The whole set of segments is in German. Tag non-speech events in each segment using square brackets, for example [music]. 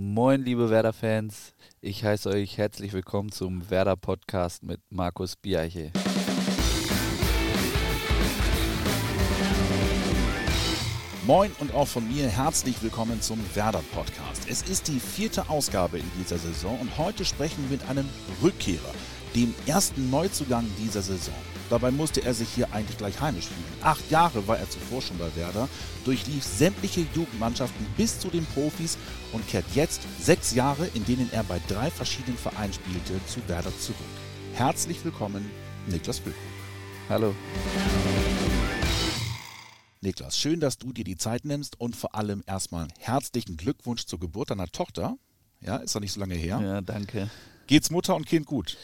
Moin, liebe Werder-Fans. Ich heiße euch herzlich willkommen zum Werder-Podcast mit Markus Biache. Moin und auch von mir herzlich willkommen zum Werder Podcast. Es ist die vierte Ausgabe in dieser Saison und heute sprechen wir mit einem Rückkehrer, dem ersten Neuzugang dieser Saison. Dabei musste er sich hier eigentlich gleich heimisch fühlen. Acht Jahre war er zuvor schon bei Werder, durchlief sämtliche Jugendmannschaften bis zu den Profis und kehrt jetzt sechs Jahre, in denen er bei drei verschiedenen Vereinen spielte, zu Werder zurück. Herzlich willkommen, Niklas Füllkrug. Hallo. Niklas, schön, dass du dir die Zeit nimmst und vor allem erstmal herzlichen Glückwunsch zur Geburt deiner Tochter. Ja, ist doch nicht so lange her. Ja, danke. Geht's Mutter und Kind gut?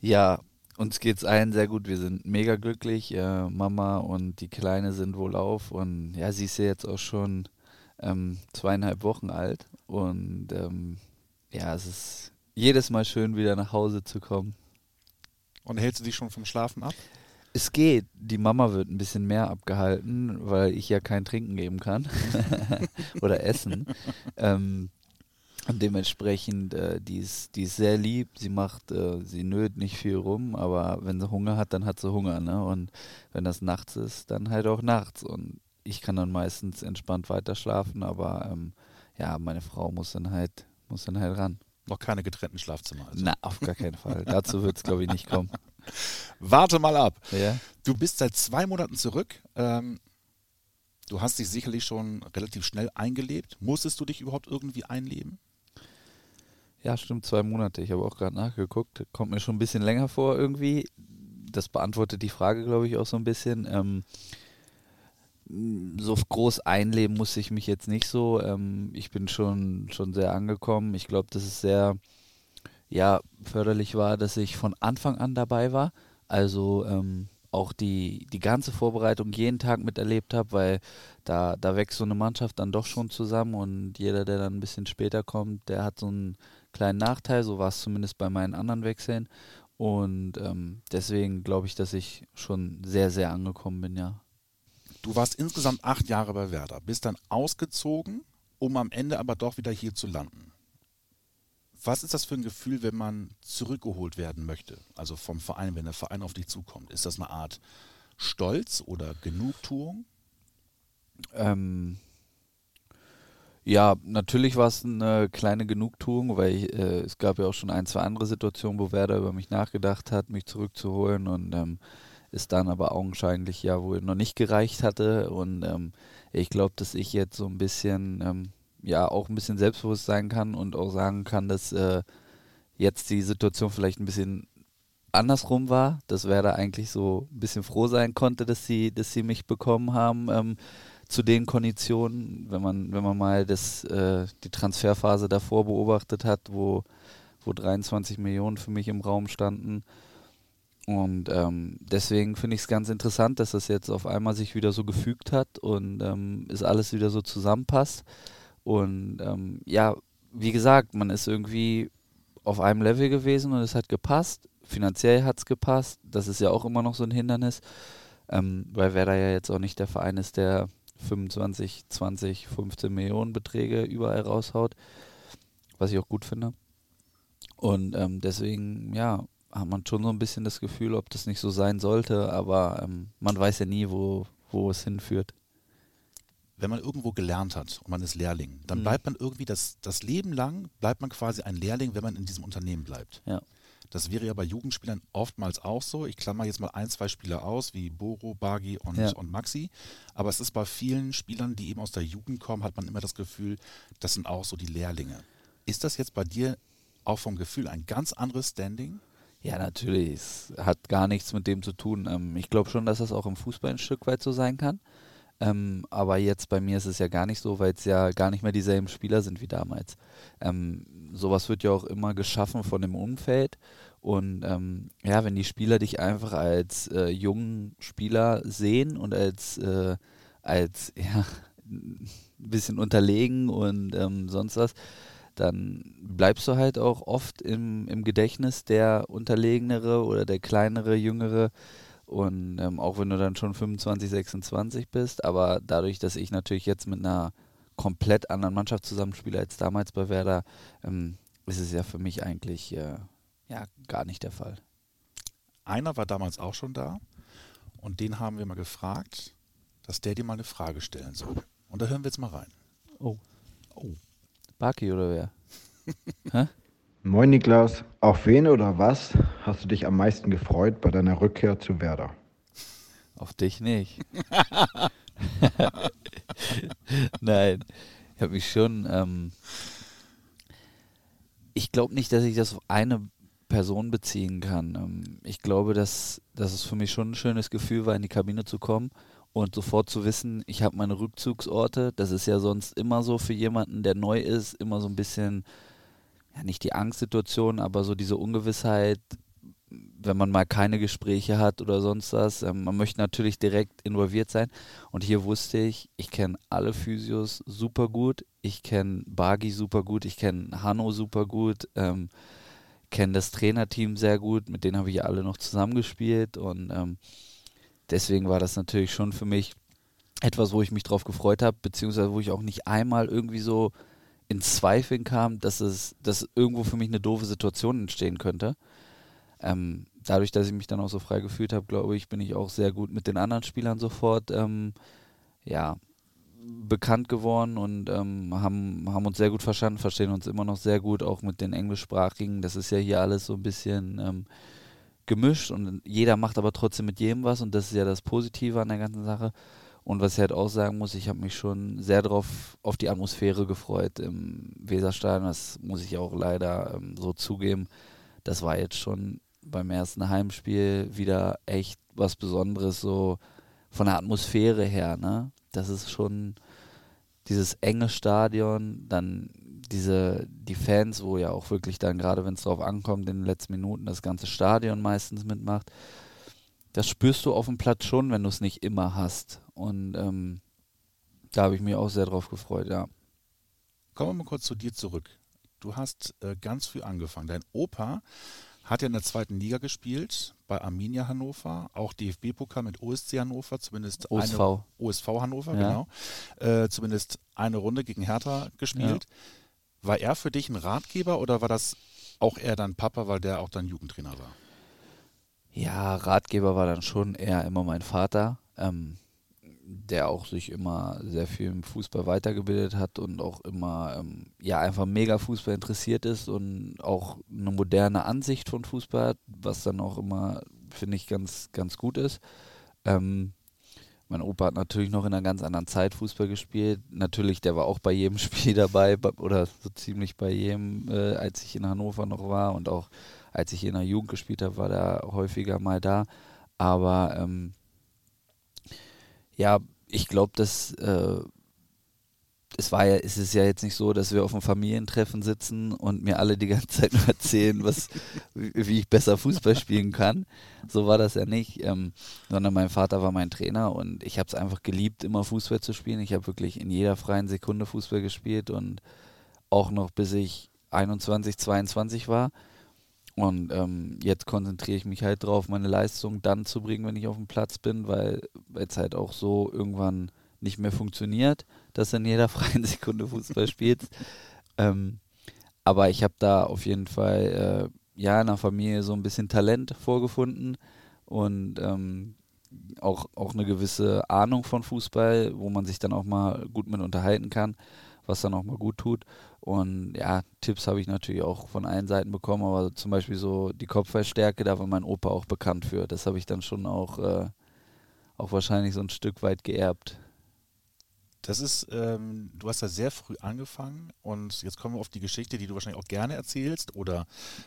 Ja, uns geht's allen sehr gut. Wir sind mega glücklich. Äh, Mama und die Kleine sind wohl auf und ja, sie ist ja jetzt auch schon ähm, zweieinhalb Wochen alt und ähm, ja, es ist jedes Mal schön, wieder nach Hause zu kommen. Und hältst du dich schon vom Schlafen ab? Es geht. Die Mama wird ein bisschen mehr abgehalten, weil ich ja kein Trinken geben kann [laughs] oder Essen. [laughs] ähm, und dementsprechend, äh, die, ist, die ist sehr lieb. Sie macht, äh, sie nöt nicht viel rum, aber wenn sie Hunger hat, dann hat sie Hunger. Ne? Und wenn das nachts ist, dann halt auch nachts. Und ich kann dann meistens entspannt weiter schlafen, aber ähm, ja, meine Frau muss dann halt, muss dann halt ran. Noch keine getrennten Schlafzimmer. Also. Na, auf gar keinen Fall. Dazu wird es, glaube ich, nicht kommen. [laughs] Warte mal ab. Ja? Du bist seit zwei Monaten zurück. Ähm, du hast dich sicherlich schon relativ schnell eingelebt. Musstest du dich überhaupt irgendwie einleben? Ja, stimmt, zwei Monate. Ich habe auch gerade nachgeguckt. Kommt mir schon ein bisschen länger vor irgendwie. Das beantwortet die Frage, glaube ich, auch so ein bisschen. Ähm, so groß einleben muss ich mich jetzt nicht so. Ähm, ich bin schon, schon sehr angekommen. Ich glaube, dass es sehr ja, förderlich war, dass ich von Anfang an dabei war. Also ähm, auch die, die ganze Vorbereitung jeden Tag miterlebt habe, weil da, da wächst so eine Mannschaft dann doch schon zusammen und jeder, der dann ein bisschen später kommt, der hat so einen kleinen Nachteil. So war es zumindest bei meinen anderen Wechseln. Und ähm, deswegen glaube ich, dass ich schon sehr, sehr angekommen bin, ja. Du warst insgesamt acht Jahre bei Werder, bist dann ausgezogen, um am Ende aber doch wieder hier zu landen. Was ist das für ein Gefühl, wenn man zurückgeholt werden möchte? Also vom Verein, wenn der Verein auf dich zukommt. Ist das eine Art Stolz oder Genugtuung? Ähm, ja, natürlich war es eine kleine Genugtuung, weil ich, äh, es gab ja auch schon ein, zwei andere Situationen, wo Werder über mich nachgedacht hat, mich zurückzuholen und ähm, es dann aber augenscheinlich ja wohl noch nicht gereicht hatte. Und ähm, ich glaube, dass ich jetzt so ein bisschen, ähm, ja, auch ein bisschen selbstbewusst sein kann und auch sagen kann, dass äh, jetzt die Situation vielleicht ein bisschen andersrum war, dass Werder eigentlich so ein bisschen froh sein konnte, dass sie, dass sie mich bekommen haben ähm, zu den Konditionen, wenn man, wenn man mal das, äh, die Transferphase davor beobachtet hat, wo, wo 23 Millionen für mich im Raum standen und ähm, deswegen finde ich es ganz interessant, dass das jetzt auf einmal sich wieder so gefügt hat und ähm, es alles wieder so zusammenpasst. Und ähm, ja, wie gesagt, man ist irgendwie auf einem Level gewesen und es hat gepasst. Finanziell hat es gepasst. Das ist ja auch immer noch so ein Hindernis, ähm, weil Werder ja jetzt auch nicht der Verein ist, der 25, 20, 15 Millionen Beträge überall raushaut, was ich auch gut finde. Und ähm, deswegen, ja, hat man schon so ein bisschen das Gefühl, ob das nicht so sein sollte, aber ähm, man weiß ja nie, wo, wo es hinführt. Wenn man irgendwo gelernt hat und man ist Lehrling, dann mhm. bleibt man irgendwie das, das Leben lang, bleibt man quasi ein Lehrling, wenn man in diesem Unternehmen bleibt. Ja. Das wäre ja bei Jugendspielern oftmals auch so. Ich klammer jetzt mal ein, zwei Spieler aus, wie Boro, Bagi und, Ja. und Maxi. Aber es ist bei vielen Spielern, die eben aus der Jugend kommen, hat man immer das Gefühl, das sind auch so die Lehrlinge. Ist das jetzt bei dir auch vom Gefühl ein ganz anderes Standing? Ja, natürlich. Es hat gar nichts mit dem zu tun. Ähm, ich glaube schon, dass das auch im Fußball ein Stück weit so sein kann. Ähm, aber jetzt bei mir ist es ja gar nicht so, weil es ja gar nicht mehr dieselben Spieler sind wie damals. Ähm, sowas wird ja auch immer geschaffen von dem Umfeld. Und ähm, ja, wenn die Spieler dich einfach als äh, jungen Spieler sehen und als, äh, als ja, ein bisschen unterlegen und ähm, sonst was, dann bleibst du halt auch oft im, im Gedächtnis der Unterlegenere oder der kleinere, jüngere. Und ähm, auch wenn du dann schon 25, 26 bist, aber dadurch, dass ich natürlich jetzt mit einer komplett anderen Mannschaftszusammenspiel als damals bei Werder, ähm, ist es ja für mich eigentlich äh, ja, gar nicht der Fall. Einer war damals auch schon da und den haben wir mal gefragt, dass der dir mal eine Frage stellen soll. Und da hören wir jetzt mal rein. Oh. Oh. Baki oder wer? [laughs] Moin Niklas, auf wen oder was hast du dich am meisten gefreut bei deiner Rückkehr zu Werder? Auf dich nicht. [laughs] Nein, ich habe mich schon. Ähm, ich glaube nicht, dass ich das auf eine Person beziehen kann. Ähm, ich glaube, dass, dass es für mich schon ein schönes Gefühl war, in die Kabine zu kommen und sofort zu wissen, ich habe meine Rückzugsorte. Das ist ja sonst immer so für jemanden, der neu ist, immer so ein bisschen, ja nicht die Angstsituation, aber so diese Ungewissheit, wenn man mal keine Gespräche hat oder sonst was. Ähm, man möchte natürlich direkt involviert sein. Und hier wusste ich, ich kenne alle Physios super gut. Ich kenne Bagi super gut. Ich kenne Hanno super gut. Ähm, kenne das Trainerteam sehr gut. Mit denen habe ich alle noch zusammengespielt. Und ähm, deswegen war das natürlich schon für mich etwas, wo ich mich drauf gefreut habe, beziehungsweise wo ich auch nicht einmal irgendwie so in Zweifeln kam, dass es, dass irgendwo für mich eine doofe Situation entstehen könnte ähm, dadurch, dass ich mich dann auch so frei gefühlt habe, glaube ich, bin ich auch sehr gut mit den anderen Spielern sofort ähm, ja, bekannt geworden und ähm, haben, haben uns sehr gut verstanden, verstehen uns immer noch sehr gut, auch mit den englischsprachigen. Das ist ja hier alles so ein bisschen ähm, gemischt und jeder macht aber trotzdem mit jedem was und das ist ja das Positive an der ganzen Sache. Und was ich halt auch sagen muss, ich habe mich schon sehr drauf auf die Atmosphäre gefreut im Weserstadion. Das muss ich auch leider ähm, so zugeben. Das war jetzt schon beim ersten Heimspiel wieder echt was Besonderes, so von der Atmosphäre her, ne? Das ist schon dieses enge Stadion, dann diese, die Fans, wo ja auch wirklich dann, gerade wenn es drauf ankommt, in den letzten Minuten das ganze Stadion meistens mitmacht. Das spürst du auf dem Platz schon, wenn du es nicht immer hast. Und ähm, da habe ich mich auch sehr drauf gefreut, ja. Kommen wir mal kurz zu dir zurück. Du hast äh, ganz früh angefangen. Dein Opa hat ja in der zweiten Liga gespielt, bei Arminia Hannover, auch DFB-Pokal mit OSC Hannover, zumindest OSV. eine OSV Hannover, ja. genau. Äh, zumindest eine Runde gegen Hertha gespielt. Ja. War er für dich ein Ratgeber oder war das auch eher dein Papa, weil der auch dein Jugendtrainer war? Ja, Ratgeber war dann schon eher immer mein Vater. Ähm, der auch sich immer sehr viel im Fußball weitergebildet hat und auch immer ähm, ja einfach mega Fußball interessiert ist und auch eine moderne Ansicht von Fußball hat, was dann auch immer finde ich ganz ganz gut ist. Ähm, mein Opa hat natürlich noch in einer ganz anderen Zeit Fußball gespielt. Natürlich, der war auch bei jedem [laughs] Spiel dabei oder so ziemlich bei jedem, äh, als ich in Hannover noch war und auch als ich in der Jugend gespielt habe, war der häufiger mal da. Aber ähm, ja, ich glaube, dass äh, es war ja, es ist ja jetzt nicht so, dass wir auf einem Familientreffen sitzen und mir alle die ganze Zeit nur erzählen, was, wie ich besser Fußball spielen kann. So war das ja nicht, ähm, sondern mein Vater war mein Trainer und ich habe es einfach geliebt, immer Fußball zu spielen. Ich habe wirklich in jeder freien Sekunde Fußball gespielt und auch noch bis ich 21, 22 war. Und ähm, jetzt konzentriere ich mich halt drauf, meine Leistung dann zu bringen, wenn ich auf dem Platz bin, weil es halt auch so irgendwann nicht mehr funktioniert, dass du in jeder [laughs] freien Sekunde Fußball spielst. ähm, aber ich habe da auf jeden Fall äh, ja in der Familie so ein bisschen Talent vorgefunden und ähm, auch, auch eine gewisse Ahnung von Fußball, wo man sich dann auch mal gut mit unterhalten kann, was dann auch mal gut tut. Und ja, Tipps habe ich natürlich auch von allen Seiten bekommen, aber zum Beispiel so die Kopfballstärke, da war mein Opa auch bekannt für. Das habe ich dann schon auch, äh, auch wahrscheinlich so ein Stück weit geerbt. Das ist, ähm, du hast da sehr früh angefangen und jetzt kommen wir auf die Geschichte, die du wahrscheinlich auch gerne erzählst oder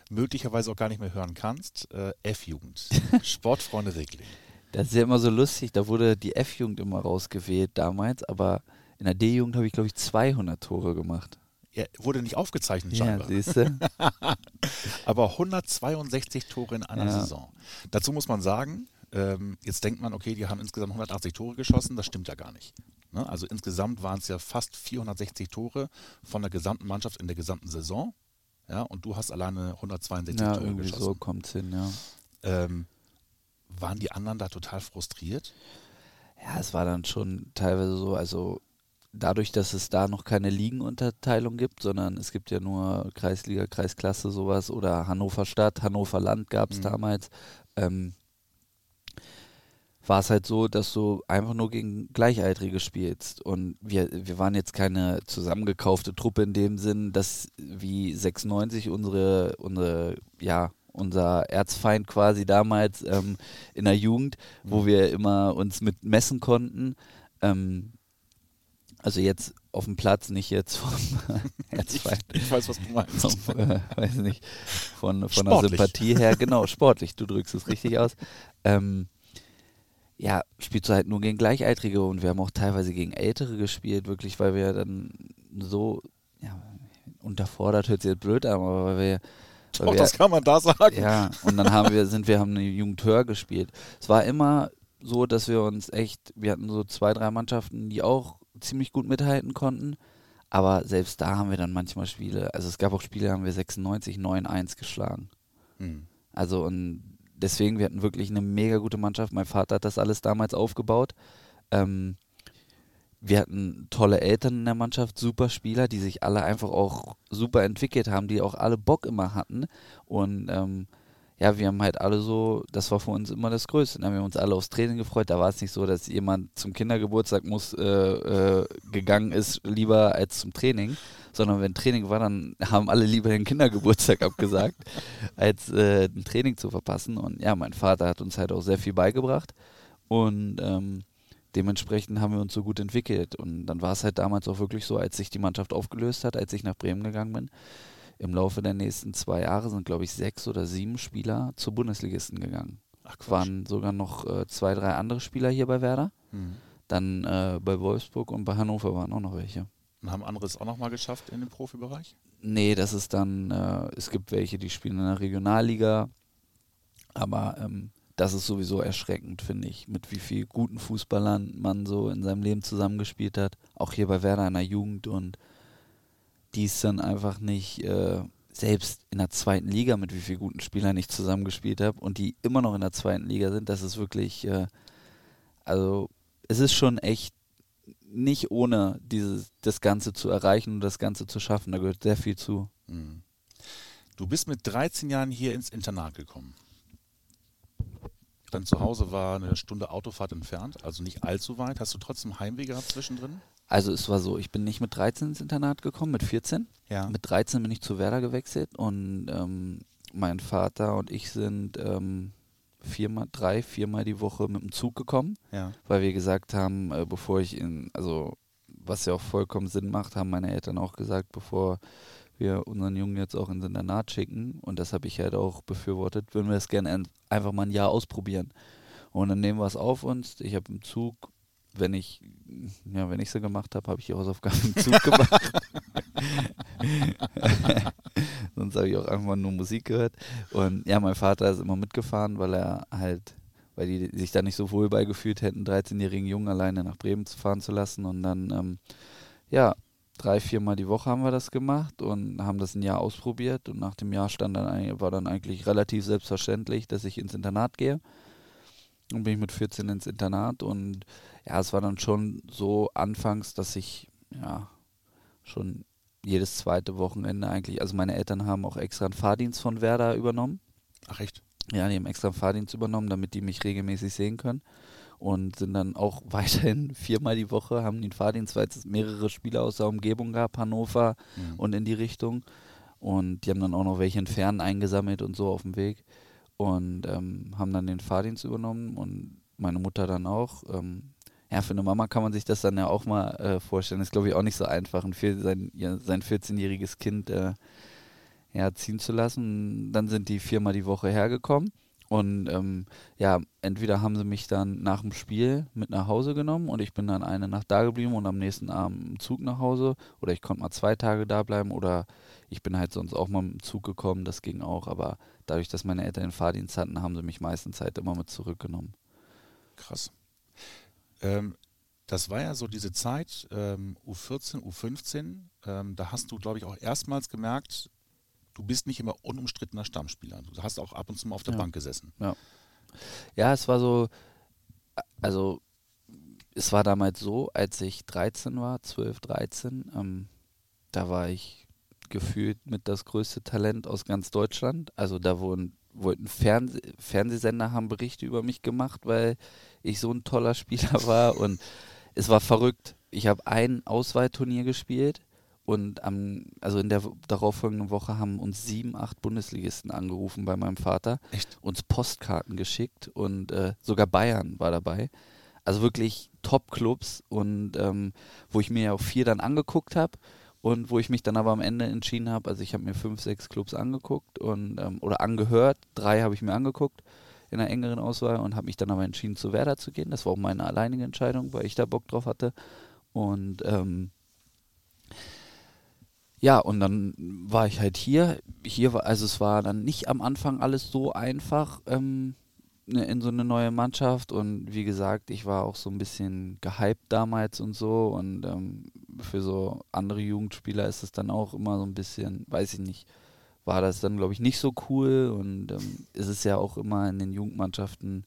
möglicherweise auch gar nicht mehr hören kannst. Äh, F-Jugend, [laughs] Sportfreunde Regling. Das ist ja immer so lustig, da wurde die F-Jugend immer rausgewählt damals, aber in der D-Jugend habe ich, glaube ich, 200 Tore gemacht. Er wurde nicht aufgezeichnet, scheinbar. Ja, siehst du? [laughs] Aber 162 Tore in einer ja. Saison. Dazu muss man sagen, ähm, jetzt denkt man, okay, die haben insgesamt 180 Tore geschossen, das stimmt ja gar nicht. Ne? Also insgesamt waren es ja fast 460 Tore von der gesamten Mannschaft in der gesamten Saison. Ja, und du hast alleine 162 ja, Tore irgendwie geschossen. So kommt es hin, ja. Ähm, waren die anderen da total frustriert? Ja, es war dann schon teilweise so, also dadurch, dass es da noch keine Ligenunterteilung gibt, sondern es gibt ja nur Kreisliga, Kreisklasse, sowas oder Hannover Stadt, Hannover Land gab es mhm. damals, ähm, war es halt so, dass du einfach nur gegen Gleichaltrige spielst. Und wir, wir waren jetzt keine zusammengekaufte Truppe in dem Sinn, dass wie 96 unsere, unsere ja, unser Erzfeind quasi damals ähm, in der Jugend, wo mhm. wir immer uns mit messen konnten. Ähm, also jetzt auf dem Platz, nicht jetzt vom [laughs] Erzfeind. Ich, ich, weiß, was du meinst. Vom, äh, weiß nicht, von, von der Sympathie her, genau, sportlich, du drückst es richtig aus. Ähm, ja, spielst du halt nur gegen Gleichaltrige und wir haben auch teilweise gegen Ältere gespielt, wirklich, weil wir dann so, ja, unterfordert hört sich jetzt blöd an, aber weil wir doch, wir, das kann man da sagen. Ja, und dann haben wir, sind wir, haben eine Jugend höher gespielt. Es war immer so, dass wir uns echt, wir hatten so zwei, drei Mannschaften, die auch ziemlich gut mithalten konnten. Aber selbst da haben wir dann manchmal Spiele, also es gab auch Spiele, haben wir 96, 9-1 geschlagen. Mhm. Also und deswegen, wir hatten wirklich eine mega gute Mannschaft. Mein Vater hat das alles damals aufgebaut. Ähm, wir hatten tolle Eltern in der Mannschaft, super Spieler, die sich alle einfach auch super entwickelt haben, die auch alle Bock immer hatten. Und ähm, ja, wir haben halt alle so, das war für uns immer das Größte. Dann haben wir uns alle aufs Training gefreut. Da war es nicht so, dass jemand zum Kindergeburtstag muss äh, äh, gegangen ist, lieber als zum Training, sondern wenn Training war, dann haben alle lieber den Kindergeburtstag [laughs] abgesagt, als äh, ein Training zu verpassen. Und ja, mein Vater hat uns halt auch sehr viel beigebracht. Und ähm, dementsprechend haben wir uns so gut entwickelt. Und dann war es halt damals auch wirklich so, als sich die Mannschaft aufgelöst hat, als ich nach Bremen gegangen bin. Im Laufe der nächsten zwei Jahre sind, glaube ich, sechs oder sieben Spieler zu Bundesligisten gegangen. Ach, waren sogar noch äh, zwei, drei andere Spieler hier bei Werder. Mhm. Dann äh, bei Wolfsburg und bei Hannover waren auch noch welche. Und haben andere es auch nochmal geschafft in dem Profibereich? Nee, das ist dann, äh, es gibt welche, die spielen in der Regionalliga. Aber ähm, das ist sowieso erschreckend, finde ich, mit wie viel guten Fußballern man so in seinem Leben zusammengespielt hat. Auch hier bei Werder in der Jugend und die es dann einfach nicht, äh, selbst in der zweiten Liga mit wie vielen guten Spielern ich zusammengespielt habe und die immer noch in der zweiten Liga sind, das ist wirklich, äh, also es ist schon echt nicht ohne dieses, das Ganze zu erreichen und das Ganze zu schaffen. Da gehört sehr viel zu. Mhm. Du bist mit 13 Jahren hier ins Internat gekommen dein Zuhause war eine Stunde Autofahrt entfernt, also nicht allzu weit. Hast du trotzdem Heimweh gehabt zwischendrin? Also es war so, ich bin nicht mit 13 ins Internat gekommen, mit 14. Ja. Mit 13 bin ich zu Werder gewechselt und ähm, mein Vater und ich sind ähm, viermal, drei, viermal die Woche mit dem Zug gekommen, ja. weil wir gesagt haben, äh, bevor ich in, also was ja auch vollkommen Sinn macht, haben meine Eltern auch gesagt, bevor wir unseren Jungen jetzt auch ins Internat schicken und das habe ich halt auch befürwortet, würden wir es gerne einfach mal ein Jahr ausprobieren. Und dann nehmen wir es auf uns. Ich habe im Zug, wenn ich, ja, wenn ich so gemacht habe, habe ich die Hausaufgaben im Zug gemacht. [laughs] Sonst habe ich auch einfach nur Musik gehört. Und ja, mein Vater ist immer mitgefahren, weil er halt, weil die sich da nicht so wohl beigefühlt hätten, 13-jährigen Jungen alleine nach Bremen zu fahren zu lassen. Und dann, ähm, ja, drei, viermal die Woche haben wir das gemacht und haben das ein Jahr ausprobiert. Und nach dem Jahr stand dann, war dann eigentlich relativ selbstverständlich, dass ich ins Internat gehe. Und bin ich mit 14 ins Internat und ja, es war dann schon so anfangs, dass ich ja schon jedes zweite Wochenende eigentlich, also meine Eltern haben auch extra einen Fahrdienst von Werder übernommen. Ach echt? Ja, die haben extra einen Fahrdienst übernommen, damit die mich regelmäßig sehen können und sind dann auch [laughs] weiterhin viermal die Woche, haben den Fahrdienst, weil es mehrere Spieler aus der Umgebung gab, Hannover mhm. und in die Richtung. Und die haben dann auch noch welche in Fernen eingesammelt und so auf dem Weg. Und ähm, haben dann den Fahrdienst übernommen und meine Mutter dann auch. Ähm, ja, für eine Mama kann man sich das dann ja auch mal äh, vorstellen. Das ist, glaube ich, auch nicht so einfach, ein sein, ja, sein 14-jähriges Kind äh, ja, ziehen zu lassen. Dann sind die viermal die Woche hergekommen. Und ähm, ja, entweder haben sie mich dann nach dem Spiel mit nach Hause genommen und ich bin dann eine Nacht da geblieben und am nächsten Abend im Zug nach Hause oder ich konnte mal zwei Tage da bleiben oder ich bin halt sonst auch mal dem Zug gekommen, das ging auch, aber dadurch, dass meine Eltern den Fahrdienst hatten, haben sie mich meistens halt immer mit zurückgenommen. Krass. Ähm, das war ja so diese Zeit, ähm, U14, U15, ähm, da hast du, glaube ich, auch erstmals gemerkt, du bist nicht immer unumstrittener Stammspieler. Du hast auch ab und zu mal auf der ja. Bank gesessen. Ja. ja, es war so, also es war damals so, als ich 13 war, 12, 13, ähm, da war ich gefühlt mit das größte Talent aus ganz Deutschland. Also da wurden, wollten Fernseh Fernsehsender haben Berichte über mich gemacht, weil ich so ein toller Spieler [laughs] war und es war verrückt. Ich habe ein Auswahlturnier gespielt und am, also in der darauffolgenden Woche haben uns sieben, acht Bundesligisten angerufen bei meinem Vater, Echt? uns Postkarten geschickt und äh, sogar Bayern war dabei. Also wirklich Top-Clubs und ähm, wo ich mir ja auch vier dann angeguckt habe und wo ich mich dann aber am Ende entschieden habe, also ich habe mir fünf, sechs Clubs angeguckt und ähm, oder angehört, drei habe ich mir angeguckt in einer engeren Auswahl und habe mich dann aber entschieden, zu Werder zu gehen. Das war auch meine alleinige Entscheidung, weil ich da Bock drauf hatte. Und ähm, ja, und dann war ich halt hier. Hier war, also es war dann nicht am Anfang alles so einfach ähm, ne, in so eine neue Mannschaft. Und wie gesagt, ich war auch so ein bisschen gehypt damals und so. Und ähm, für so andere Jugendspieler ist es dann auch immer so ein bisschen, weiß ich nicht, war das dann, glaube ich, nicht so cool. Und ähm, es ist ja auch immer in den Jugendmannschaften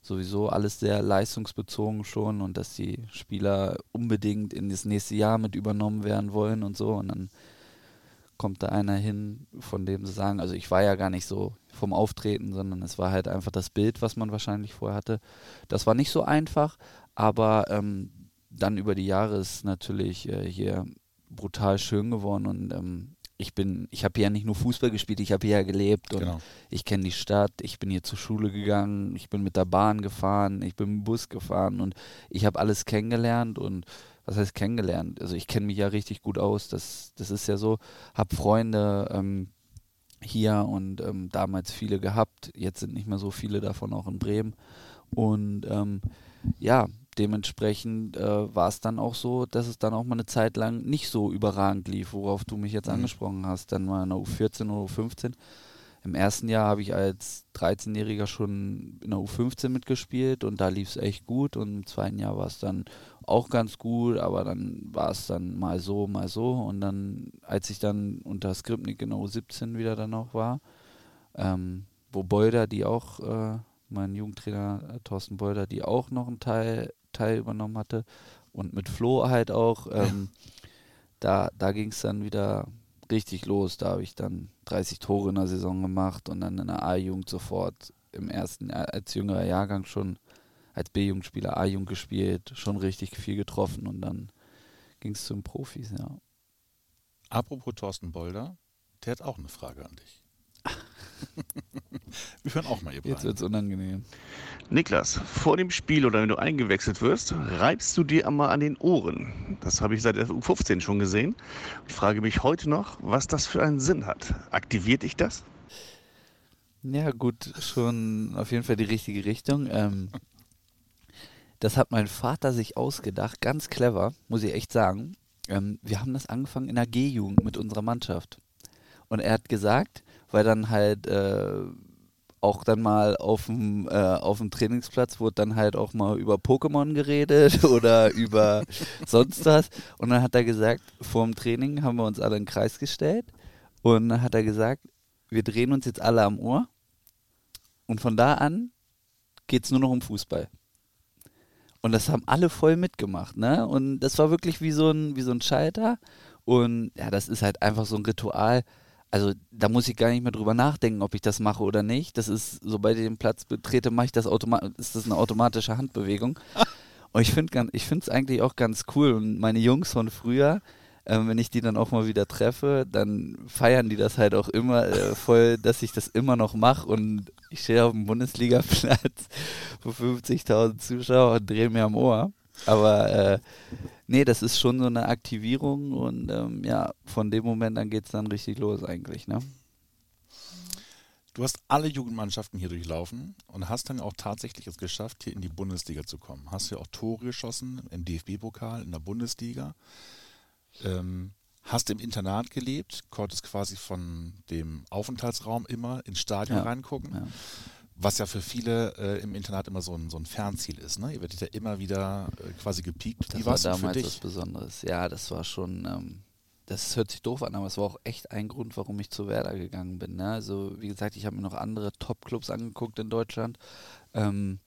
sowieso alles sehr leistungsbezogen schon und dass die Spieler unbedingt in das nächste Jahr mit übernommen werden wollen und so. Und dann kommt da einer hin, von dem sie sagen, also ich war ja gar nicht so vom Auftreten, sondern es war halt einfach das Bild, was man wahrscheinlich vorher hatte. Das war nicht so einfach, aber ähm, dann über die Jahre ist natürlich äh, hier brutal schön geworden und ähm, ich bin, ich habe ja nicht nur Fußball gespielt, ich habe hier ja gelebt und Genau. ich kenne die Stadt, ich bin hier zur Schule gegangen, ich bin mit der Bahn gefahren, ich bin mit dem Bus gefahren und ich habe alles kennengelernt und was heißt kennengelernt? Also ich kenne mich ja richtig gut aus, das, das ist ja so, habe Freunde ähm, hier und ähm, damals viele gehabt, jetzt sind nicht mehr so viele davon auch in Bremen und ähm, ja, dementsprechend äh, war es dann auch so, dass es dann auch mal eine Zeit lang nicht so überragend lief, worauf du mich jetzt Mhm. angesprochen hast. Dann mal in der U14 oder U15. Im ersten Jahr habe ich als 13-Jähriger schon in der U15 mitgespielt und da lief es echt gut. Und im zweiten Jahr war es dann auch ganz gut, aber dann war es dann mal so, mal so. Und dann, als ich dann unter Skripnik in der U17 wieder dann auch war, ähm, wo Beuder, die auch, äh, mein Jugendtrainer äh, Thorsten Beuder, die auch noch einen Teil, Teil übernommen hatte und mit Flo halt auch, ähm, da, da ging es dann wieder richtig los. Da habe ich dann 30 Tore in der Saison gemacht und dann in der A-Jugend sofort im ersten, Jahr- als jüngerer Jahrgang schon als B-Jugendspieler A-Jugend gespielt, schon richtig viel getroffen und dann ging es zu den Profis, ja. Apropos Thorsten Bolder, der hat auch eine Frage an dich. [laughs] Wir hören auch mal ihr Jetzt wird es unangenehm. Niklas, vor dem Spiel oder wenn du eingewechselt wirst, reibst du dir einmal an den Ohren. Das habe ich seit der U15 schon gesehen. Ich frage mich heute noch, was das für einen Sinn hat. Aktiviert dich das? Ja, gut, schon auf jeden Fall die richtige Richtung. Ähm, das hat mein Vater sich ausgedacht, ganz clever, muss ich echt sagen. Ähm, wir haben das angefangen in der G-Jugend mit unserer Mannschaft. Und er hat gesagt, weil dann halt äh, auch dann mal auf dem, äh, auf dem Trainingsplatz wurde dann halt auch mal über Pokémon geredet [laughs] oder über sonst was. Und dann hat er gesagt, vor dem Training haben wir uns alle in den Kreis gestellt und dann hat er gesagt, wir drehen uns jetzt alle am Ohr und von da an geht es nur noch um Fußball. Und das haben alle voll mitgemacht, ne? Und das war wirklich wie so ein, wie so ein Schalter. Und ja, das ist halt einfach so ein Ritual. Also da muss ich gar nicht mehr drüber nachdenken, ob ich das mache oder nicht. Das ist, sobald ich den Platz betrete, mache ich das automatisch, ist das eine automatische Handbewegung. [laughs] Und ich finde es eigentlich auch ganz cool. Und meine Jungs von früher, ähm, wenn ich die dann auch mal wieder treffe, dann feiern die das halt auch immer äh, voll, dass ich das immer noch mache. Und ich stehe auf dem Bundesligaplatz [laughs] vor 50.000 Zuschauern und drehe mir am Ohr. Aber äh, nee, das ist schon so eine Aktivierung und ähm, ja, von dem Moment an geht es dann richtig los eigentlich, ne? Du hast alle Jugendmannschaften hier durchlaufen und hast dann auch tatsächlich es geschafft, hier in die Bundesliga zu kommen. Hast ja auch Tore geschossen im DFB-Pokal, in der Bundesliga. Ähm, hast im Internat gelebt, konntest quasi von dem Aufenthaltsraum immer ins Stadion Ja. reingucken. Ja. Was ja für viele äh, im Internat immer so ein, so ein Fernziel ist. Ne? Ihr werdet ja immer wieder äh, quasi gepiekt. Das Wie war denn für damals was dich? Besonderes. Ja, das war schon, ähm, das hört sich doof an, aber es war auch echt ein Grund, warum ich zu Werder gegangen bin. Ne? Also, wie gesagt, ich habe mir noch andere Top-Clubs angeguckt in Deutschland. Ähm,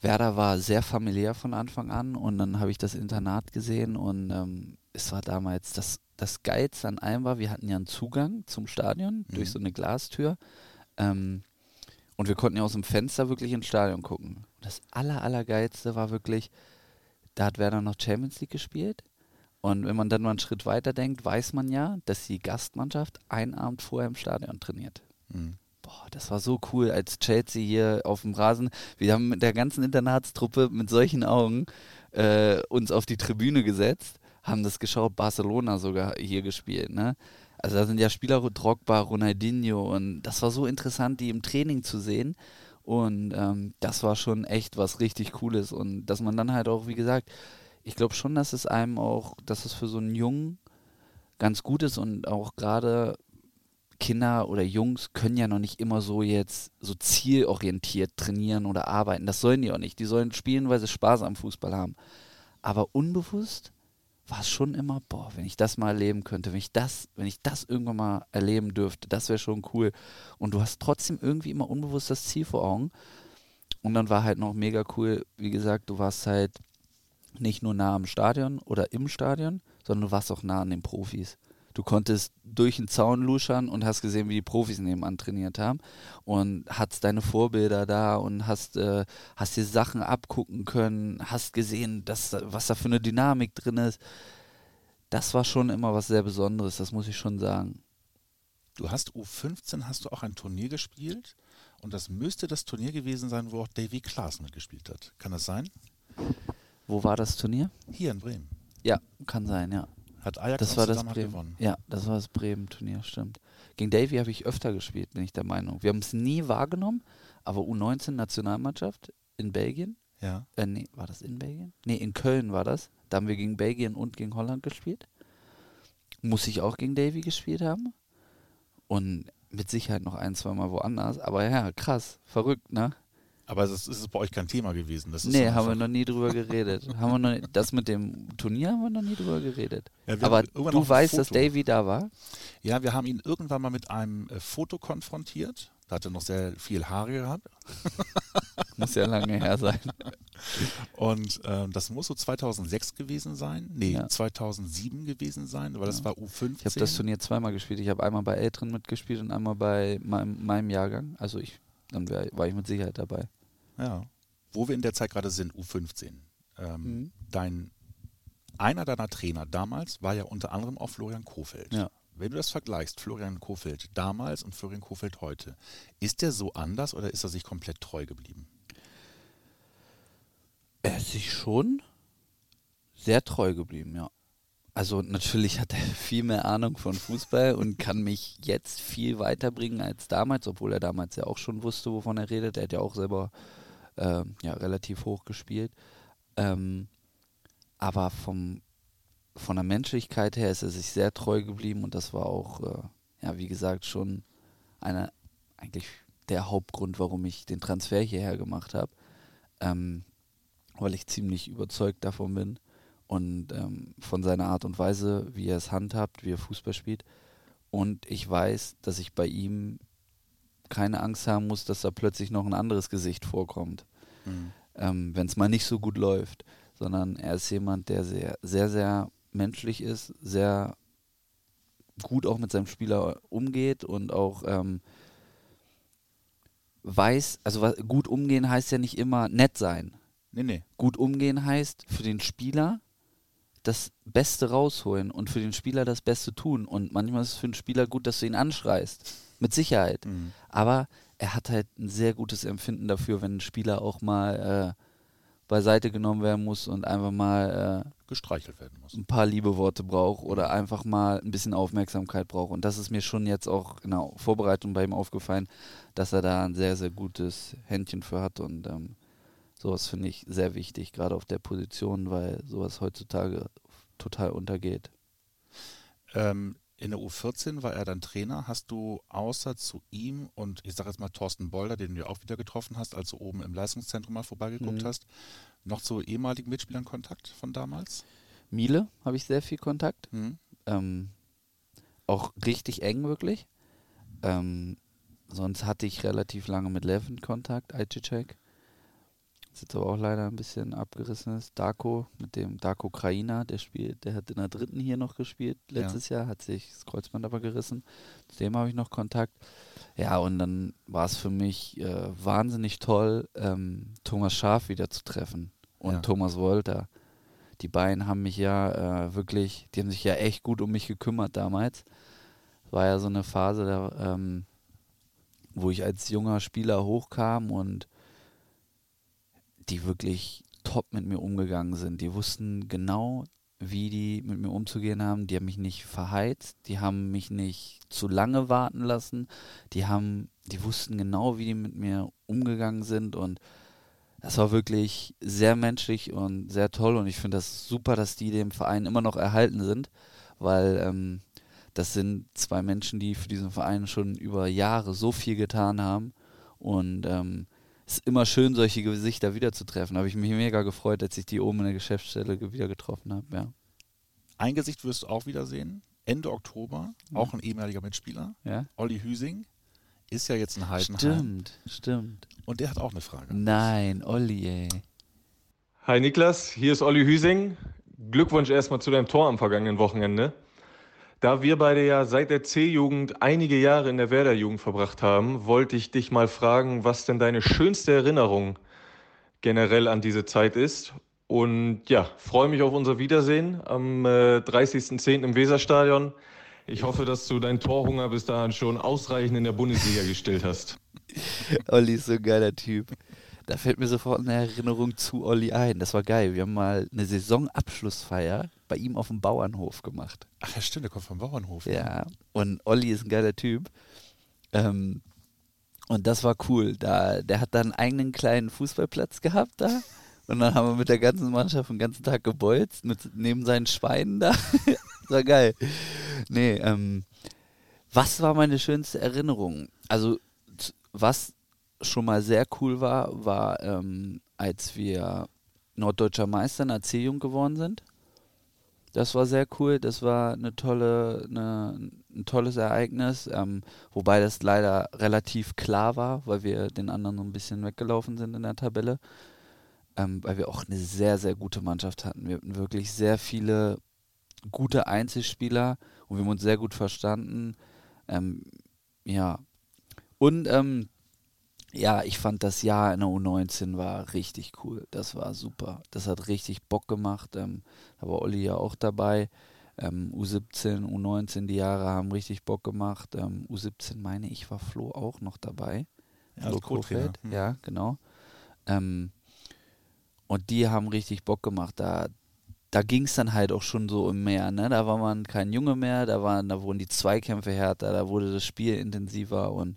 Werder war sehr familiär von Anfang an und dann habe ich das Internat gesehen und ähm, es war damals das, das Geilste an allem war, wir hatten ja einen Zugang zum Stadion mhm. durch so eine Glastür ähm, und wir konnten ja aus dem Fenster wirklich ins Stadion gucken. Das aller, allergeilste war wirklich, da hat Werder noch Champions League gespielt und wenn man dann mal einen Schritt weiter denkt, weiß man ja, dass die Gastmannschaft einen Abend vorher im Stadion trainiert. Mhm. Boah, das war so cool, als Chelsea hier auf dem Rasen. Wir haben mit der ganzen Internatstruppe mit solchen Augen äh, uns auf die Tribüne gesetzt, haben das geschaut, Barcelona sogar hier gespielt. Ne? Also da sind ja Spieler Drogba, Ronaldinho und das war so interessant, die im Training zu sehen. Und ähm, das war schon echt was richtig Cooles. Und dass man dann halt auch, wie gesagt, ich glaube schon, dass es einem auch, dass es für so einen Jungen ganz gut ist und auch gerade Kinder oder Jungs können ja noch nicht immer so jetzt so zielorientiert trainieren oder arbeiten. Das sollen die auch nicht. Die sollen spielen, weil sie Spaß am Fußball haben. Aber unbewusst war es schon immer, boah, wenn ich das mal erleben könnte, wenn ich das, wenn ich das irgendwann mal erleben dürfte, das wäre schon cool. Und du hast trotzdem irgendwie immer unbewusst das Ziel vor Augen. Und dann war halt noch mega cool, wie gesagt, du warst halt nicht nur nah am Stadion oder im Stadion, sondern du warst auch nah an den Profis. Du konntest durch den Zaun luschern und hast gesehen, wie die Profis nebenan trainiert haben und hattest deine Vorbilder da und hast, äh, hast dir Sachen abgucken können, hast gesehen, dass, was da für eine Dynamik drin ist. Das war schon immer was sehr Besonderes, das muss ich schon sagen. Du hast U15, hast du auch ein Turnier gespielt und das müsste das Turnier gewesen sein, wo auch Davy Klaas mitgespielt hat. Kann das sein? Wo war das Turnier? Hier in Bremen. Ja, kann sein, ja. Hat Ajax das war das Bremen. gewonnen. Ja, das war das Bremen-Turnier, stimmt. Gegen Davy habe ich öfter gespielt, bin ich der Meinung. Wir haben es nie wahrgenommen, aber U19-Nationalmannschaft in Belgien. Ja. Äh, nee, war das in Belgien? Nee, in Köln war das. Da haben wir gegen Belgien und gegen Holland gespielt. Muss ich auch gegen Davy gespielt haben. Und mit Sicherheit noch ein, zwei Mal woanders. Aber ja, krass, verrückt, ne? Aber das ist bei euch kein Thema gewesen. Das nee, [laughs] haben wir noch nie drüber geredet. haben wir noch, das mit dem Turnier haben wir noch nie drüber geredet. Ja, Aber du weißt, dass Davy da war? Ja, wir haben ihn irgendwann mal mit einem äh, Foto konfrontiert. Da hat er noch sehr viel Haare gehabt. [laughs] muss ja lange her sein. [laughs] Und ähm, das muss so 2006 gewesen sein. Nee, ja. 2007 gewesen sein, weil ja. das war U15. Ich habe das Turnier zweimal gespielt. Ich habe einmal bei Älteren mitgespielt und einmal bei meinem, meinem Jahrgang. Also ich, dann wär, war ich mit Sicherheit dabei. Ja. Wo wir in der Zeit gerade sind, U15. Ähm, mhm. Dein einer deiner Trainer damals war ja unter anderem auch Florian Kofeld. Ja. Wenn du das vergleichst, Florian Kofeld damals und Florian Kofeld heute, ist der so anders oder ist er sich komplett treu geblieben? Er ist sich schon sehr treu geblieben, ja. Also natürlich hat er [laughs] viel mehr Ahnung von Fußball und kann mich jetzt viel weiterbringen als damals, obwohl er damals ja auch schon wusste, wovon er redet. Er hat ja auch selber äh, ja, relativ hoch gespielt. Ähm, aber vom, von der Menschlichkeit her ist er sich sehr treu geblieben und das war auch, äh, ja, wie gesagt, schon einer, eigentlich der Hauptgrund, warum ich den Transfer hierher gemacht habe. Ähm, weil ich ziemlich überzeugt davon bin und ähm, von seiner Art und Weise, wie er es handhabt, wie er Fußball spielt. Und ich weiß, dass ich bei ihm keine Angst haben muss, dass da plötzlich noch ein anderes Gesicht vorkommt, mhm. ähm, wenn es mal nicht so gut läuft, sondern er ist jemand, der sehr, sehr, sehr menschlich ist, sehr gut auch mit seinem Spieler umgeht und auch ähm, weiß, also gut umgehen heißt ja nicht immer nett sein. Nee, nee. Gut umgehen heißt für den Spieler das Beste rausholen und für den Spieler das Beste tun. Und manchmal ist es für den Spieler gut, dass du ihn anschreist. Mit Sicherheit. Mhm. Aber er hat halt ein sehr gutes Empfinden dafür, wenn ein Spieler auch mal äh, beiseite genommen werden muss und einfach mal äh, gestreichelt werden muss. Ein paar Liebeworte braucht oder einfach mal ein bisschen Aufmerksamkeit braucht. Und das ist mir schon jetzt auch in der Vorbereitung bei ihm aufgefallen, dass er da ein sehr, sehr gutes Händchen für hat. Und ähm, sowas finde ich sehr wichtig, gerade auf der Position, weil sowas heutzutage total untergeht. Ähm, in der U14 war er dann Trainer. Hast du außer zu ihm und ich sage jetzt mal Thorsten Bolder, den du auch wieder getroffen hast, als du oben im Leistungszentrum mal vorbeigeguckt mhm. hast, noch zu ehemaligen Mitspielern Kontakt von damals? Miele habe ich sehr viel Kontakt. Mhm. Ähm, auch richtig eng wirklich. Ähm, sonst hatte ich relativ lange mit Levin Kontakt, Ajicek. Das jetzt aber auch leider ein bisschen abgerissen ist. Darko, mit dem Darko Kraina, der spielt, der hat in der dritten hier noch gespielt letztes ja. Jahr, hat sich das Kreuzband aber gerissen. Zu dem habe ich noch Kontakt. Ja, und dann war es für mich äh, wahnsinnig toll, ähm, Thomas Schaf wieder zu treffen und ja. Thomas Wolter. Die beiden haben mich ja äh, wirklich, die haben sich ja echt gut um mich gekümmert damals. War ja so eine Phase, da, ähm, wo ich als junger Spieler hochkam und die wirklich top mit mir umgegangen sind. Die wussten genau, wie die mit mir umzugehen haben. Die haben mich nicht verheizt, die haben mich nicht zu lange warten lassen. Die haben, die wussten genau, wie die mit mir umgegangen sind und das war wirklich sehr menschlich und sehr toll und ich finde das super, dass die dem Verein immer noch erhalten sind, weil ähm, das sind zwei Menschen, die für diesen Verein schon über Jahre so viel getan haben und ähm, ist immer schön, solche Gesichter wiederzutreffen. Habe ich mich mega gefreut, als ich die oben in der Geschäftsstelle wieder getroffen habe. Ja. Ein Gesicht wirst du auch wiedersehen. Ende Oktober, ja. auch ein ehemaliger Mitspieler, ja. Olli Hüsing, ist ja jetzt ein Heidenheim. Stimmt, stimmt. Und der hat auch eine Frage. Nein, Olli, ey. Hi Niklas, hier ist Olli Hüsing. Glückwunsch erstmal zu deinem Tor am vergangenen Wochenende. Da wir beide ja seit der C-Jugend einige Jahre in der Werder-Jugend verbracht haben, wollte ich dich mal fragen, was denn deine schönste Erinnerung generell an diese Zeit ist. Und ja, freue mich auf unser Wiedersehen am äh, 30.10. im Weserstadion. Ich hoffe, dass du deinen Torhunger bis dahin schon ausreichend in der Bundesliga gestillt hast. [laughs] Olli ist so ein geiler Typ. Da fällt mir sofort eine Erinnerung zu Olli ein. Das war geil. Wir haben mal eine Saisonabschlussfeier bei ihm auf dem Bauernhof gemacht. Ach ja, stimmt, der kommt vom Bauernhof. Ja, ja. und Olli ist ein geiler Typ. Ähm, und das war cool. Da, der hat da einen eigenen kleinen Fußballplatz gehabt da. Und dann haben wir mit der ganzen Mannschaft den ganzen Tag gebolzt, mit, neben seinen Schweinen da. [laughs] das war geil. Nee, ähm, was war meine schönste Erinnerung? Also, was schon mal sehr cool war, war, ähm, als wir Norddeutscher Meister in C-Jugend geworden sind. Das war sehr cool. Das war eine tolle, eine, ein tolles Ereignis, ähm, wobei das leider relativ klar war, weil wir den anderen so ein bisschen weggelaufen sind in der Tabelle. Ähm, weil wir auch eine sehr, sehr gute Mannschaft hatten. Wir hatten wirklich sehr viele gute Einzelspieler und wir haben uns sehr gut verstanden. Ähm, ja. Und ähm, ja, ich fand das Jahr in der U19 war richtig cool. Das war super. Das hat richtig Bock gemacht. Ähm, da war Olli ja auch dabei. Ähm, U17, U19, die Jahre haben richtig Bock gemacht. Ähm, U17 meine ich, war Flo auch noch dabei. Ja, Flo Kofeld. Hm. Ja, genau. Ähm, und die haben richtig Bock gemacht. Da, da ging es dann halt auch schon so im Meer. Ne? Da war man kein Junge mehr, da, waren, da wurden die Zweikämpfe härter, da wurde das Spiel intensiver und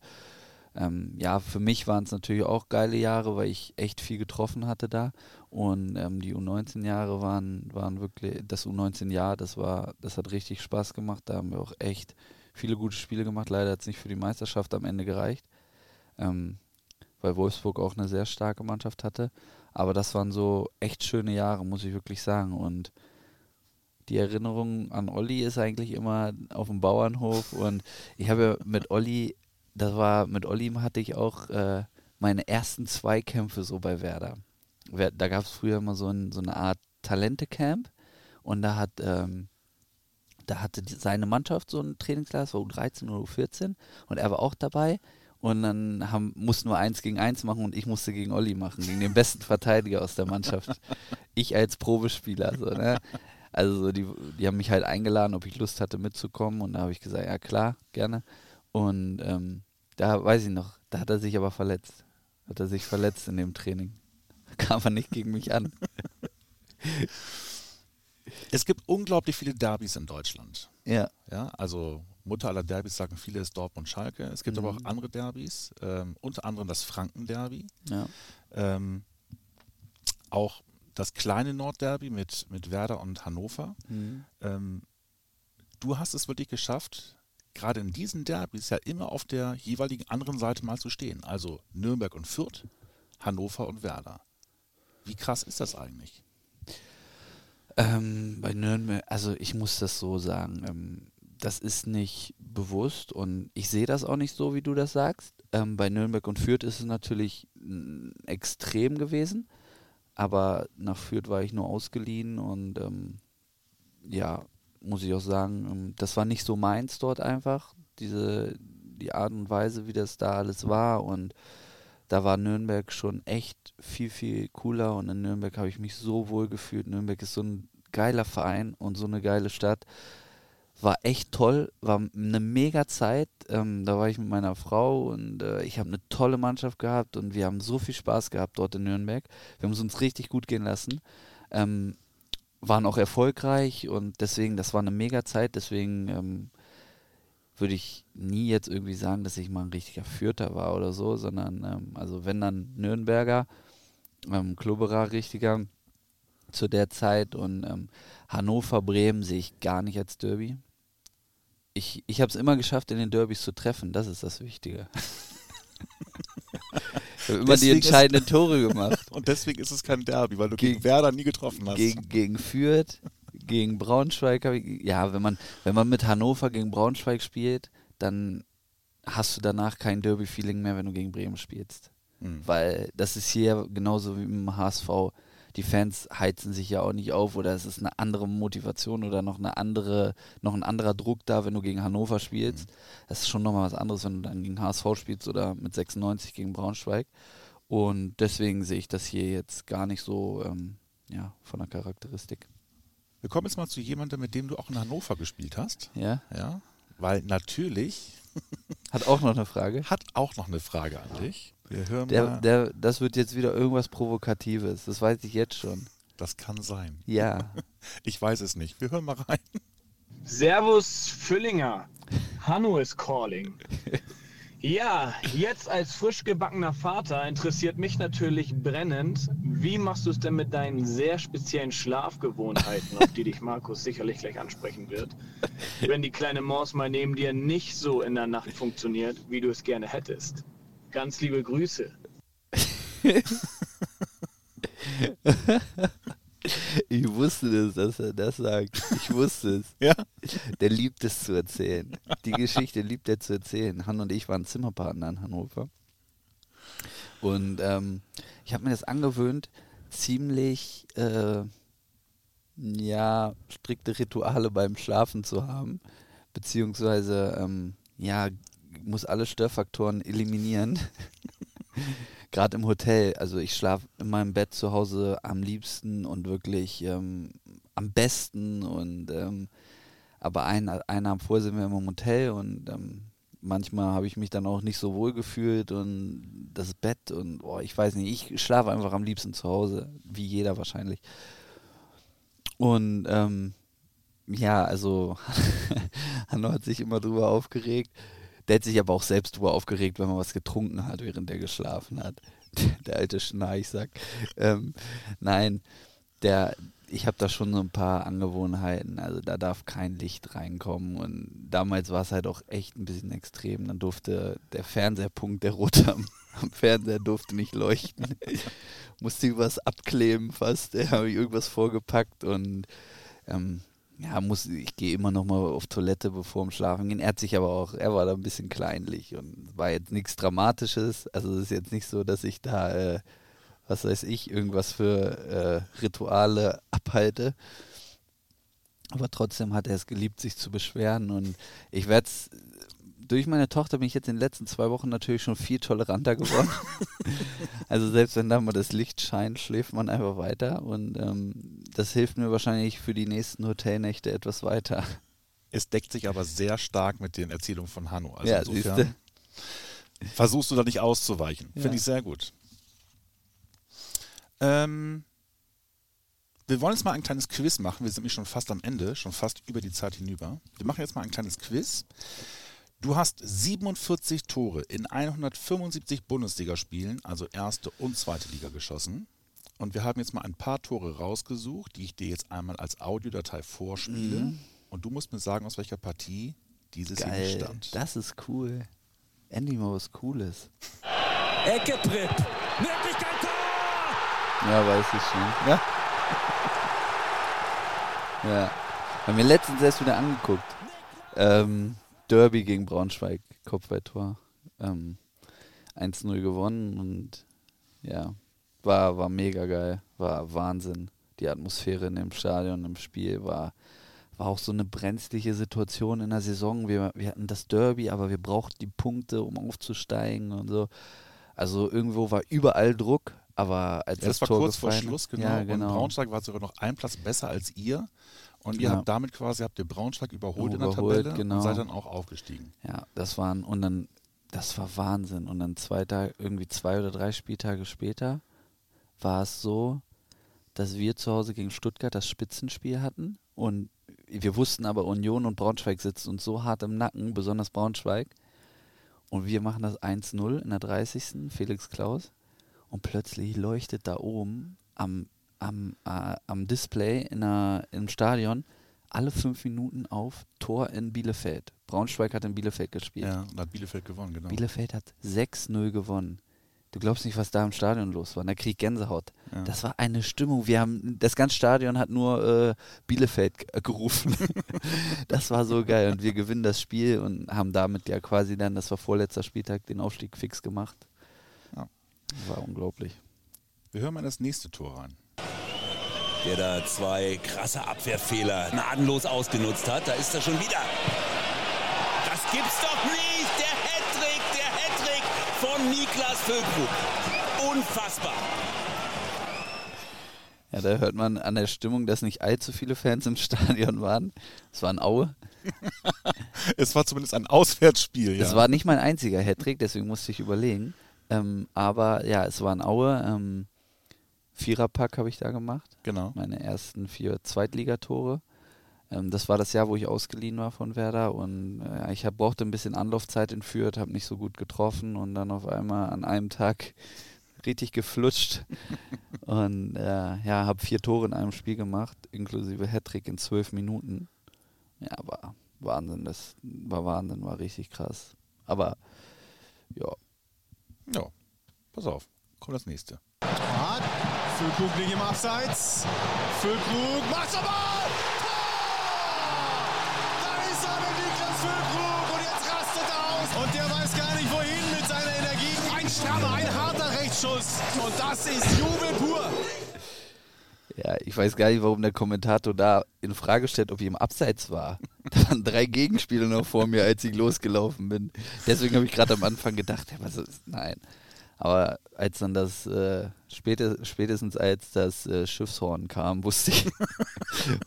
ähm, ja, für mich waren es natürlich auch geile Jahre, weil ich echt viel getroffen hatte da. Und ähm, die U19-Jahre waren, waren wirklich, das U19-Jahr, das war, das hat richtig Spaß gemacht. Da haben wir auch echt viele gute Spiele gemacht. Leider hat es nicht für die Meisterschaft am Ende gereicht, ähm, weil Wolfsburg auch eine sehr starke Mannschaft hatte. Aber das waren so echt schöne Jahre, muss ich wirklich sagen. Und die Erinnerung an Olli ist eigentlich immer auf dem Bauernhof. Und ich habe ja mit Olli das war, mit Olli hatte ich auch äh, meine ersten zwei Kämpfe so bei Werder. Da gab es früher immer so, ein, so eine Art Talente-Camp und da hat, ähm, da hatte die, seine Mannschaft so ein Trainingslager, war U13 oder U14 und er war auch dabei und dann haben, mussten wir eins gegen eins machen und ich musste gegen Olli machen, gegen den besten Verteidiger aus der Mannschaft. ich als Probespieler, so, ne? Also die, die haben mich halt eingeladen, ob ich Lust hatte mitzukommen und da habe ich gesagt, ja klar, gerne. Und ähm, da weiß ich noch, da hat er sich aber verletzt. Hat er sich verletzt in dem Training. [laughs] Kam er nicht gegen mich an. [laughs] Es gibt unglaublich viele Derbys in Deutschland. Ja. Ja, also Mutter aller Derbys sagen viele ist Dortmund Schalke. Es gibt mhm. aber auch andere Derbys, ähm, unter anderem das Franken-Derby. Ja. Ähm, auch das kleine Nordderby mit, mit Werder und Hannover. Mhm. Ähm, du hast es wirklich geschafft, gerade in diesen Derbys ja immer auf der jeweiligen anderen Seite mal zu stehen. Also Nürnberg und Fürth, Hannover und Werder. Wie krass ist das eigentlich? Ähm, bei Nürnberg, also ich muss das so sagen, ähm, das ist nicht bewusst und ich sehe das auch nicht so, wie du das sagst. Ähm, bei Nürnberg und Fürth ist es natürlich extrem gewesen. aber nach Fürth war ich nur ausgeliehen und ähm, ja, muss ich auch sagen, ähm, das war nicht so meins dort einfach, diese, die Art und Weise, wie das da alles war und da war Nürnberg schon echt viel, viel cooler und in Nürnberg habe ich mich so wohl gefühlt. Nürnberg ist so ein geiler Verein und so eine geile Stadt. War echt toll, war eine mega Zeit. Ähm, da war ich mit meiner Frau und äh, ich habe eine tolle Mannschaft gehabt und wir haben so viel Spaß gehabt dort in Nürnberg. Wir haben es uns richtig gut gehen lassen. Ähm, waren auch erfolgreich und deswegen, das war eine mega Zeit. Deswegen ähm, würde ich nie jetzt irgendwie sagen, dass ich mal ein richtiger Fürther war oder so, sondern ähm, also wenn dann Nürnberger, ähm, Klubberer richtiger zu der Zeit und ähm, Hannover, Bremen sehe ich gar nicht als Derby. Ich, ich habe es immer geschafft, in den Derbys zu treffen, das ist das Wichtige. [laughs] immer deswegen die entscheidenden Tore gemacht. [laughs] Und deswegen ist es kein Derby, weil du gegen, gegen Werder nie getroffen hast. Gegen, gegen Fürth, gegen Braunschweig ja, wenn man, wenn man mit Hannover gegen Braunschweig spielt, dann hast du danach kein Derby-Feeling mehr, wenn du gegen Bremen spielst. Mhm. Weil das ist hier genauso wie im HSV. Die Fans heizen sich ja auch nicht auf oder es ist eine andere Motivation oder noch eine andere, noch ein anderer Druck da, wenn du gegen Hannover spielst. Mhm. Das ist schon nochmal was anderes, wenn du dann gegen HSV spielst oder mit 96 gegen Braunschweig. Und deswegen sehe ich das hier jetzt gar nicht so ähm, ja, von der Charakteristik. Wir kommen jetzt mal zu jemandem, mit dem du auch in Hannover gespielt hast. Ja. Ja. Weil natürlich. Hat auch noch eine Frage. [laughs] Hat auch noch eine Frage an dich. Wir hören der, mal. Der, das wird jetzt wieder irgendwas Provokatives. Das weiß ich jetzt schon. Das kann sein. Ja. [laughs] Ich weiß es nicht. Wir hören mal rein. Servus Füllinger. Hanno is calling. Ja, jetzt als frisch gebackener Vater interessiert mich natürlich brennend, wie machst du es denn mit deinen sehr speziellen Schlafgewohnheiten, auf die dich Markus sicherlich gleich ansprechen wird, wenn die kleine Maus mal neben dir nicht so in der Nacht funktioniert, wie du es gerne hättest. Ganz liebe Grüße. [laughs] Ich wusste es, dass er das sagt. Ich wusste es. Ja? Der liebt es zu erzählen. Die Geschichte liebt er zu erzählen. Han und ich waren Zimmerpartner in Hannover. Und ähm, ich habe mir das angewöhnt, ziemlich äh, ja, strikte Rituale beim Schlafen zu haben. Beziehungsweise, ähm, ja, muss alle Störfaktoren eliminieren [laughs] gerade im Hotel, also ich schlafe in meinem Bett zu Hause am liebsten und wirklich ähm, am besten und ähm, aber ein, einen Abend vorher sind wir im Hotel und ähm, manchmal habe ich mich dann auch nicht so wohl gefühlt und das Bett und oh, ich weiß nicht, ich schlafe einfach am liebsten zu Hause, wie jeder wahrscheinlich. Und ähm, ja, also [laughs] Hanno hat sich immer drüber aufgeregt, der hat sich aber auch selbst drüber aufgeregt, wenn man was getrunken hat, während er geschlafen hat. [laughs] der alte Schnarchsack. Ähm, nein, der, ich habe da schon so ein paar Angewohnheiten. Also da darf kein Licht reinkommen. Und damals war es halt auch echt ein bisschen extrem. Dann durfte der Fernseherpunkt, der rote am, am Fernseher, durfte nicht leuchten. [laughs] Musste übers abkleben fast. Da habe ich irgendwas vorgepackt und ähm, ja, muss, ich gehe immer noch mal auf Toilette bevor dem Schlafen gehen. Er hat sich aber auch, er war da ein bisschen kleinlich und war jetzt nichts Dramatisches. Also es ist jetzt nicht so, dass ich da, äh, was weiß ich, irgendwas für äh, Rituale [laughs] abhalte. Aber trotzdem hat er es geliebt, sich zu beschweren und ich werde es durch meine Tochter bin ich jetzt in den letzten zwei Wochen natürlich schon viel toleranter geworden. [laughs] also selbst wenn da mal das Licht scheint, schläft man einfach weiter und ähm, das hilft mir wahrscheinlich für die nächsten Hotelnächte etwas weiter. Es deckt sich aber sehr stark mit den Erzählungen von Hanno. Also ja, insofern versuchst du da nicht auszuweichen. Ja. Finde ich sehr gut. Ähm, wir wollen jetzt mal ein kleines Quiz machen. Wir sind nämlich schon fast am Ende, schon fast über die Zeit hinüber. Wir machen jetzt mal ein kleines Quiz. Du hast 47 Tore in 175 Bundesligaspielen, also erste und zweite Liga geschossen. Und wir haben jetzt mal ein paar Tore rausgesucht, die ich dir jetzt einmal als Audiodatei vorspiele. Mhm. Und du musst mir sagen, aus welcher Partie dieses Geil, hier stammt. Das ist cool. Endlich mal was Cooles. Ecke Pripp. Möglichkeit Tor! Ja, weiß ich schon. Ja. [laughs] ja. Haben wir letztens erst wieder angeguckt. Ähm, Derby gegen Braunschweig, Kopfballtor. Ähm, 1-0 gewonnen und ja, war, war mega geil. War Wahnsinn. Die Atmosphäre in dem Stadion, im Spiel war, war auch so eine brenzliche Situation in der Saison. Wir, wir hatten das Derby, aber wir brauchten die Punkte, um aufzusteigen und so. Also irgendwo war überall Druck, aber als ja, das, das war Tor kurz gefallen, vor Schluss, genau. Ja, genau. Und Braunschweig war sogar noch ein Platz besser als ihr. Und ihr Ja. habt damit quasi, habt ihr Braunschweig überholt, in Überholt, der Tabelle genau. und seid dann auch aufgestiegen. Ja, das waren, und dann, das war Wahnsinn. Und dann zwei Tage, irgendwie zwei oder drei Spieltage später war es so, dass wir zu Hause gegen Stuttgart das Spitzenspiel hatten und wir wussten aber, Union und Braunschweig sitzen uns so hart im Nacken, besonders Braunschweig. Und wir machen das 1-0 in der 30. Felix Klaus. Und plötzlich leuchtet da oben am, am, äh, am Display in der, im Stadion alle fünf Minuten auf Tor in Bielefeld. Braunschweig hat in Bielefeld gespielt. Ja, und hat Bielefeld gewonnen, genau. Bielefeld hat 6-0 gewonnen. Du glaubst nicht, was da im Stadion los war. Da krieg Gänsehaut. Ja. Das war eine Stimmung. Wir haben, das ganze Stadion hat nur äh, Bielefeld äh, gerufen. [laughs] das war so geil. Und wir gewinnen das Spiel und haben damit ja quasi dann, das war vorletzter Spieltag, den Aufstieg fix gemacht. Ja. War unglaublich. Wir hören mal in das nächste Tor rein. Der da zwei krasse Abwehrfehler gnadenlos ausgenutzt hat. Da ist er schon wieder. Das gibt's doch nicht! Der Hattrick, der Hattrick von Niklas Füllkrug. Unfassbar. Ja, da hört man an der Stimmung, dass nicht allzu viele Fans im Stadion waren. Es war ein Aue. [laughs] Es war zumindest ein Auswärtsspiel, ja. Es war nicht mein einziger Hattrick, deswegen musste ich überlegen. Ähm, aber ja, es war ein Aue. Ähm, Viererpack habe ich da gemacht. genau. Meine ersten vier Zweitligatore. Ähm, das war das Jahr, wo ich ausgeliehen war von Werder und äh, ich hab, brauchte ein bisschen Anlaufzeit in Fürth, habe nicht so gut getroffen und dann auf einmal an einem Tag [laughs] richtig geflutscht [laughs] und äh, ja, habe vier Tore in einem Spiel gemacht, inklusive Hattrick in zwölf Minuten. Ja, war Wahnsinn, das war Wahnsinn, war richtig krass. Aber ja, Ja, pass auf. Kommt das nächste. Hart. Füllkrug liegt im Abseits. Füllkrug macht's aber! Tor! Da ist er, der Niklas Füllkrug. Und jetzt rastet er aus. Und der weiß gar nicht wohin mit seiner Energie. Ein strammer, ein harter Rechtsschuss. Und das ist Jubel pur. Ja, ich weiß gar nicht, warum der Kommentator da in Frage stellt, ob ich im Abseits war. [laughs] Da waren drei Gegenspieler noch vor mir, als ich losgelaufen bin. Deswegen habe ich gerade am Anfang gedacht, ja, was ist, nein. Aber als dann das, äh, späte, spätestens als das äh, Schiffshorn kam, [laughs] wusste ich,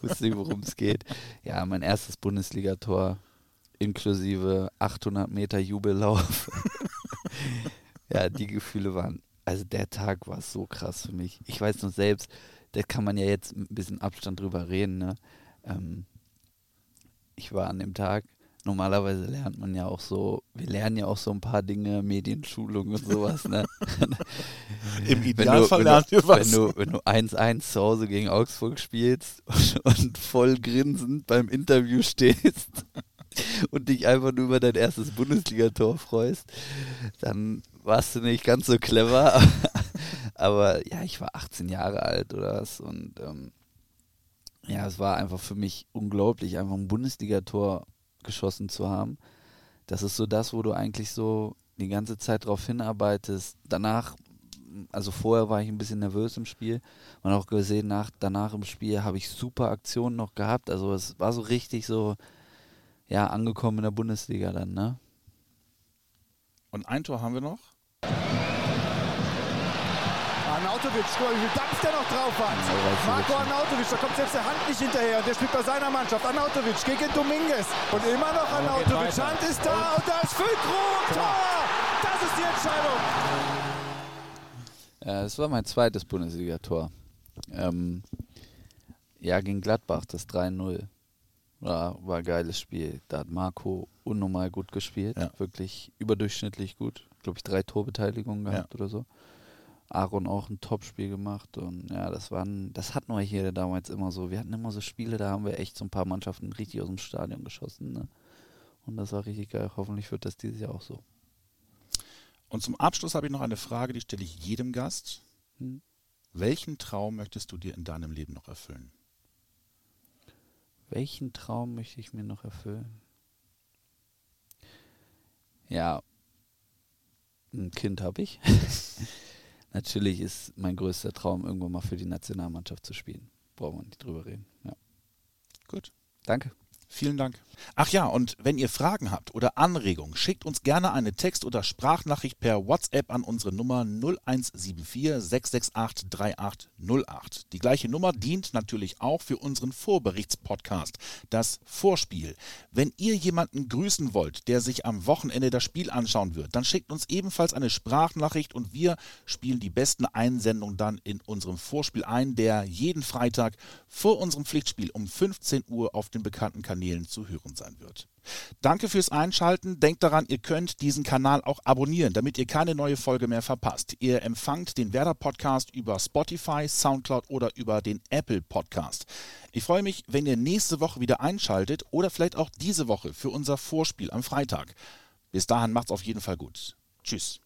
wusste ich worum es geht. Ja, mein erstes Bundesligator inklusive 800 Meter Jubellauf. [laughs] ja, die Gefühle waren, also der Tag war so krass für mich. Ich weiß nur selbst, da kann man ja jetzt ein bisschen Abstand drüber reden. Ne? Ähm, ich war an dem Tag, normalerweise lernt man ja auch so, wir lernen ja auch so ein paar Dinge, Medienschulung und sowas. Ne? [laughs] Im Idealfall du, lernt ihr wenn, was. du, wenn du 1-1 zu Hause gegen Augsburg spielst und, [laughs] und voll grinsend beim Interview stehst [laughs] und dich einfach nur über dein erstes Bundesligator freust, dann warst du nicht ganz so clever. Aber ja, ich war 18 Jahre alt oder was und ähm, ja, es war einfach für mich unglaublich, einfach ein Bundesligator geschossen zu haben. Das ist so das, wo du eigentlich so die ganze Zeit drauf hinarbeitest. Danach, also vorher war ich ein bisschen nervös im Spiel und auch gesehen, nach, danach im Spiel habe ich super Aktionen noch gehabt. Also es war so richtig so, ja, angekommen in der Bundesliga dann, ne? Und ein Tor haben wir noch. Arnautovic, guck mal, wie viel Dampf der noch drauf hat. Ja, Marco. Arnautovic, da kommt selbst der Hand nicht hinterher. Und der spielt bei seiner Mannschaft. Arnautovic gegen Dominguez. Und immer noch Arnautovic. Hand ist da und da ist Füllkrug. Tor! Das ist die Entscheidung. Ja, es war mein zweites Bundesligator. Ähm, ja, gegen Gladbach, das 3-0. War, war ein geiles Spiel. Da hat Marco unnormal gut gespielt. Ja. Wirklich überdurchschnittlich gut. Glaube ich, drei Torbeteiligungen gehabt oder so. Aaron auch ein Top-Spiel gemacht. Und ja, das waren, das hatten wir hier damals immer so. Wir hatten immer so Spiele, da haben wir echt so ein paar Mannschaften richtig aus dem Stadion geschossen. Ne? Und das war richtig geil. Hoffentlich wird das dieses Jahr auch so. Und zum Abschluss habe ich noch eine Frage, die stelle ich jedem Gast. Hm. Welchen Traum möchtest du dir in deinem Leben noch erfüllen? Welchen Traum möchte ich mir noch erfüllen? Ja, ein Kind habe ich. [laughs] natürlich ist mein größter Traum, irgendwann mal für die Nationalmannschaft zu spielen. Brauchen wir nicht drüber reden. Ja. Gut. Danke. Vielen Dank. Ach ja, und wenn ihr Fragen habt oder Anregungen, schickt uns gerne eine Text- oder Sprachnachricht per WhatsApp an unsere Nummer 0174 668 3808. Die gleiche Nummer dient natürlich auch für unseren Vorberichtspodcast, das Vorspiel. Wenn ihr jemanden grüßen wollt, der sich am Wochenende das Spiel anschauen wird, dann schickt uns ebenfalls eine Sprachnachricht und wir spielen die besten Einsendungen dann in unserem Vorspiel ein, der jeden Freitag vor unserem Pflichtspiel um 15 Uhr auf den bekannten Kanälen Kanälen zu hören sein wird. Danke fürs Einschalten. Denkt daran, ihr könnt diesen Kanal auch abonnieren, damit ihr keine neue Folge mehr verpasst. Ihr empfangt den Werder Podcast über Spotify, Soundcloud oder über den Apple Podcast. Ich freue mich, wenn ihr nächste Woche wieder einschaltet oder vielleicht auch diese Woche für unser Vorspiel am Freitag. Bis dahin macht's auf jeden Fall gut. Tschüss.